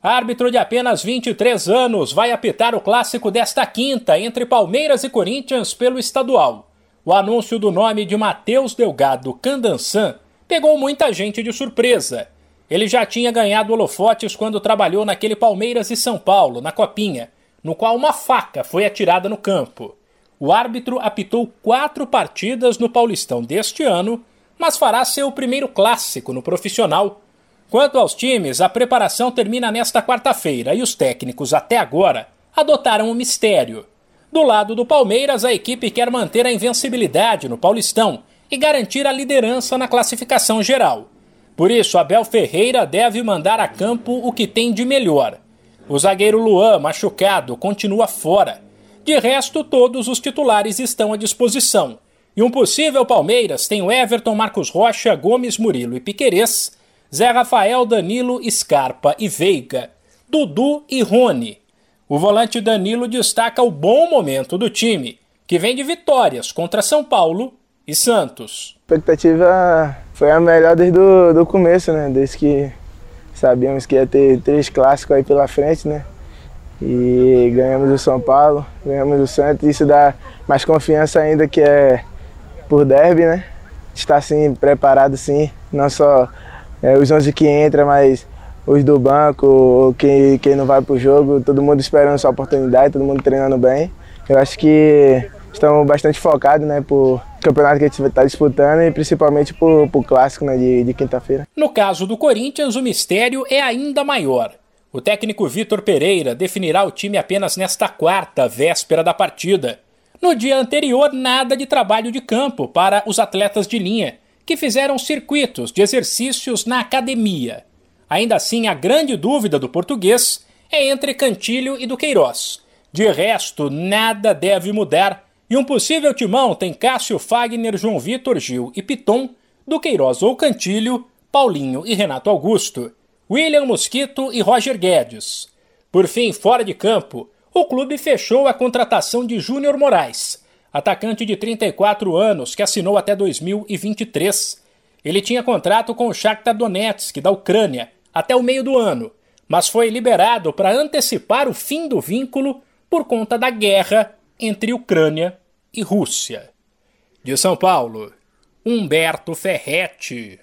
Árbitro de apenas 23 anos vai apitar o clássico desta quinta entre Palmeiras e Corinthians pelo estadual. O anúncio do nome de Matheus Delgado Candansan pegou muita gente de surpresa. Ele já tinha ganhado holofotes quando trabalhou naquele Palmeiras e São Paulo, na Copinha, no qual uma faca foi atirada no campo. O árbitro apitou quatro partidas no Paulistão deste ano, mas fará seu primeiro clássico no profissional Quanto aos times, a preparação termina nesta quarta-feira e os técnicos, até agora, adotaram o mistério. Do lado do Palmeiras, a equipe quer manter a invencibilidade no Paulistão e garantir a liderança na classificação geral. Por isso, Abel Ferreira deve mandar a campo o que tem de melhor. O zagueiro Luan, machucado, continua fora. De resto, todos os titulares estão à disposição. E um possível Palmeiras tem o Everton, Marcos Rocha, Gomes, Murilo e Piquerez Zé Rafael, Danilo, Scarpa e Veiga, Dudu e Rony. O volante Danilo destaca o bom momento do time, que vem de vitórias contra São Paulo e Santos. A expectativa foi a melhor desde o do começo, né? Desde que sabíamos que ia ter três clássicos aí pela frente, né? E ganhamos o São Paulo, ganhamos o Santos, isso dá mais confiança ainda que é por derby, né? Está assim preparado sim, não só é, os 11 que entra, mas os do banco, quem, quem não vai para o jogo, todo mundo esperando sua oportunidade, todo mundo treinando bem. Eu acho que estamos bastante focados né, por campeonato que a gente está disputando e principalmente por, por clássico né, de, de quinta-feira. No caso do Corinthians, o mistério é ainda maior. O técnico Vitor Pereira definirá o time apenas nesta quarta, véspera da partida. No dia anterior, nada de trabalho de campo para os atletas de linha que fizeram circuitos de exercícios na academia. Ainda assim, a grande dúvida do português é entre Cantilho e do Queiroz. De resto, nada deve mudar e um possível timão tem Cássio Fagner, João Vitor Gil e Piton, do Queiroz ou Cantilho, Paulinho e Renato Augusto, William Mosquito e Roger Guedes. Por fim, fora de campo, o clube fechou a contratação de Júnior Moraes, atacante de 34 anos que assinou até 2023. Ele tinha contrato com o Shakhtar Donetsk, da Ucrânia, até o meio do ano, mas foi liberado para antecipar o fim do vínculo por conta da guerra entre Ucrânia e Rússia. De São Paulo, Humberto Ferretti.